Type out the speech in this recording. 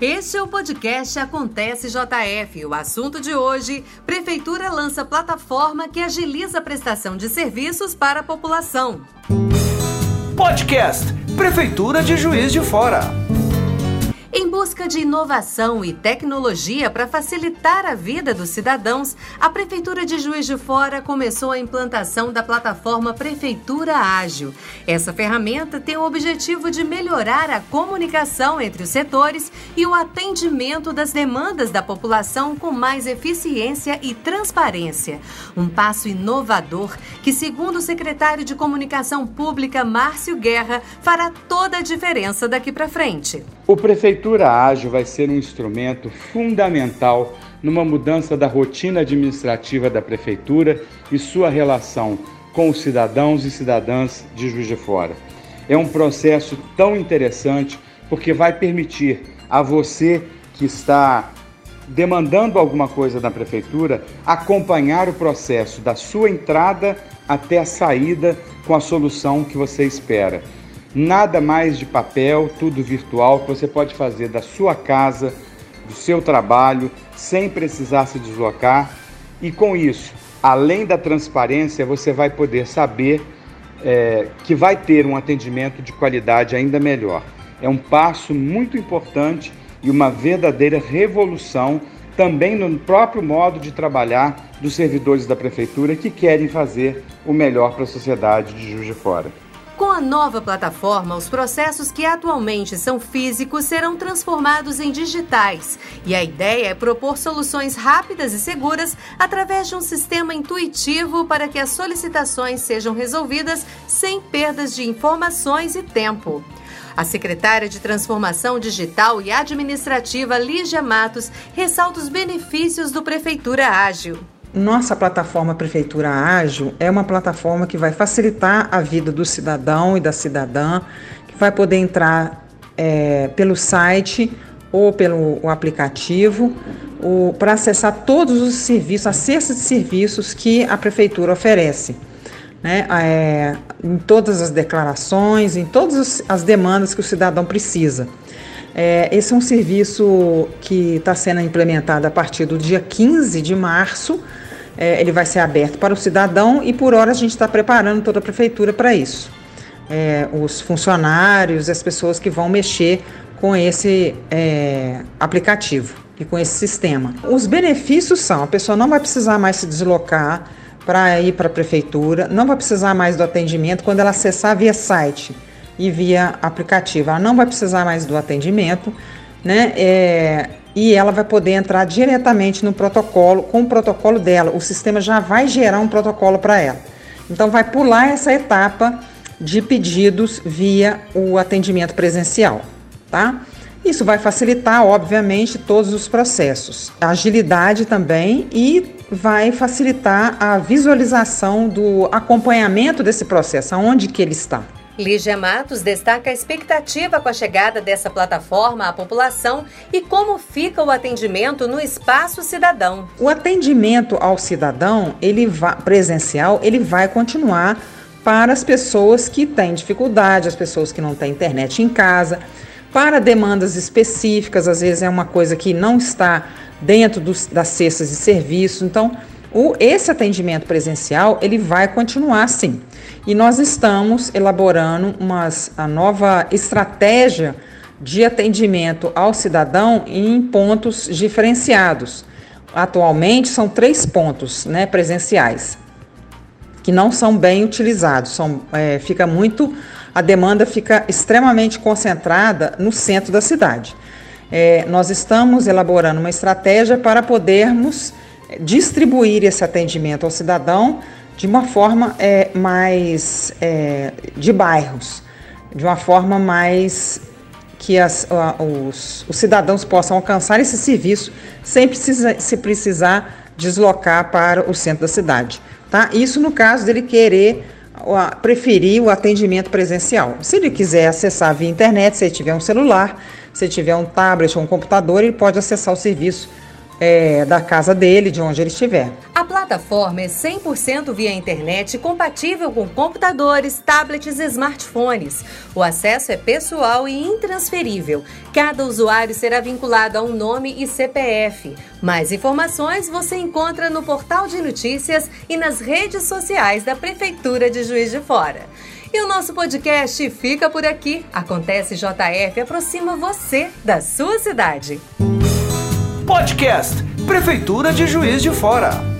Este é o podcast Acontece JF. O assunto de hoje: Prefeitura lança plataforma que agiliza a prestação de serviços para a população. Podcast Prefeitura de Juiz de Fora. Busca de inovação e tecnologia para facilitar a vida dos cidadãos, a Prefeitura de Juiz de Fora começou a implantação da plataforma Prefeitura Ágil. Essa ferramenta tem o objetivo de melhorar a comunicação entre os setores e o atendimento das demandas da população com mais eficiência e transparência. Um passo inovador que, segundo o secretário de Comunicação Pública, Márcio Guerra, fará toda a diferença daqui para frente. O Prefeitura Ágil vai ser um instrumento fundamental numa mudança da rotina administrativa da Prefeitura e sua relação com os cidadãos e cidadãs de Juiz de Fora. É um processo tão interessante porque vai permitir a você que está demandando alguma coisa na prefeitura acompanhar o processo da sua entrada até a saída com a solução que você espera. Nada mais de papel, tudo virtual que você pode fazer da sua casa, do seu trabalho, sem precisar se deslocar. E com isso, além da transparência, você vai poder saber é, que vai ter um atendimento de qualidade ainda melhor. É um passo muito importante e uma verdadeira revolução também no próprio modo de trabalhar dos servidores da prefeitura que querem fazer o melhor para a sociedade de Juiz de Fora. Com a nova plataforma, os processos que atualmente são físicos serão transformados em digitais. E a ideia é propor soluções rápidas e seguras através de um sistema intuitivo para que as solicitações sejam resolvidas sem perdas de informações e tempo. A secretária de Transformação Digital e Administrativa, Lígia Matos, ressalta os benefícios do Prefeitura Ágil. Nossa plataforma Prefeitura Ágil é uma plataforma que vai facilitar a vida do cidadão e da cidadã, que vai poder entrar é, pelo site ou pelo aplicativo para acessar todos os serviços, a cesta de serviços que a Prefeitura oferece. Né, é, em todas as declarações, em todas as demandas que o cidadão precisa. É, esse é um serviço que está sendo implementado a partir do dia 15 de março é, ele vai ser aberto para o cidadão e por hora a gente está preparando toda a prefeitura para isso. É, os funcionários, as pessoas que vão mexer com esse é, aplicativo e com esse sistema. Os benefícios são: a pessoa não vai precisar mais se deslocar para ir para a prefeitura, não vai precisar mais do atendimento quando ela acessar via site e via aplicativo. Ela não vai precisar mais do atendimento, né? É, e ela vai poder entrar diretamente no protocolo, com o protocolo dela. O sistema já vai gerar um protocolo para ela. Então, vai pular essa etapa de pedidos via o atendimento presencial, tá? Isso vai facilitar, obviamente, todos os processos. A agilidade também e vai facilitar a visualização do acompanhamento desse processo, aonde que ele está. Lígia Matos destaca a expectativa com a chegada dessa plataforma à população e como fica o atendimento no espaço cidadão. O atendimento ao cidadão, ele vai, presencial, ele vai continuar para as pessoas que têm dificuldade, as pessoas que não têm internet em casa, para demandas específicas, às vezes é uma coisa que não está dentro dos, das cestas de serviço. Então, o, esse atendimento presencial ele vai continuar sim. E nós estamos elaborando umas, a nova estratégia de atendimento ao cidadão em pontos diferenciados. Atualmente são três pontos né, presenciais que não são bem utilizados. São, é, fica muito, a demanda fica extremamente concentrada no centro da cidade. É, nós estamos elaborando uma estratégia para podermos distribuir esse atendimento ao cidadão de uma forma é, mais é, de bairros, de uma forma mais que as, os, os, cidadãos possam alcançar esse serviço sem precisa, se precisar deslocar para o centro da cidade. Tá? Isso no caso dele querer preferir o atendimento presencial. Se ele quiser acessar via internet, se ele tiver um celular, se ele tiver um tablet ou um computador, ele pode acessar o serviço é, da casa dele, de onde ele estiver. A plataforma é 100% via internet, compatível com computadores, tablets e smartphones. O acesso é pessoal e intransferível. Cada usuário será vinculado a um nome e CPF. Mais informações você encontra no portal de notícias e nas redes sociais da Prefeitura de Juiz de Fora. E o nosso podcast fica por aqui. Acontece JF aproxima você da sua cidade. Podcast Prefeitura de Juiz de Fora.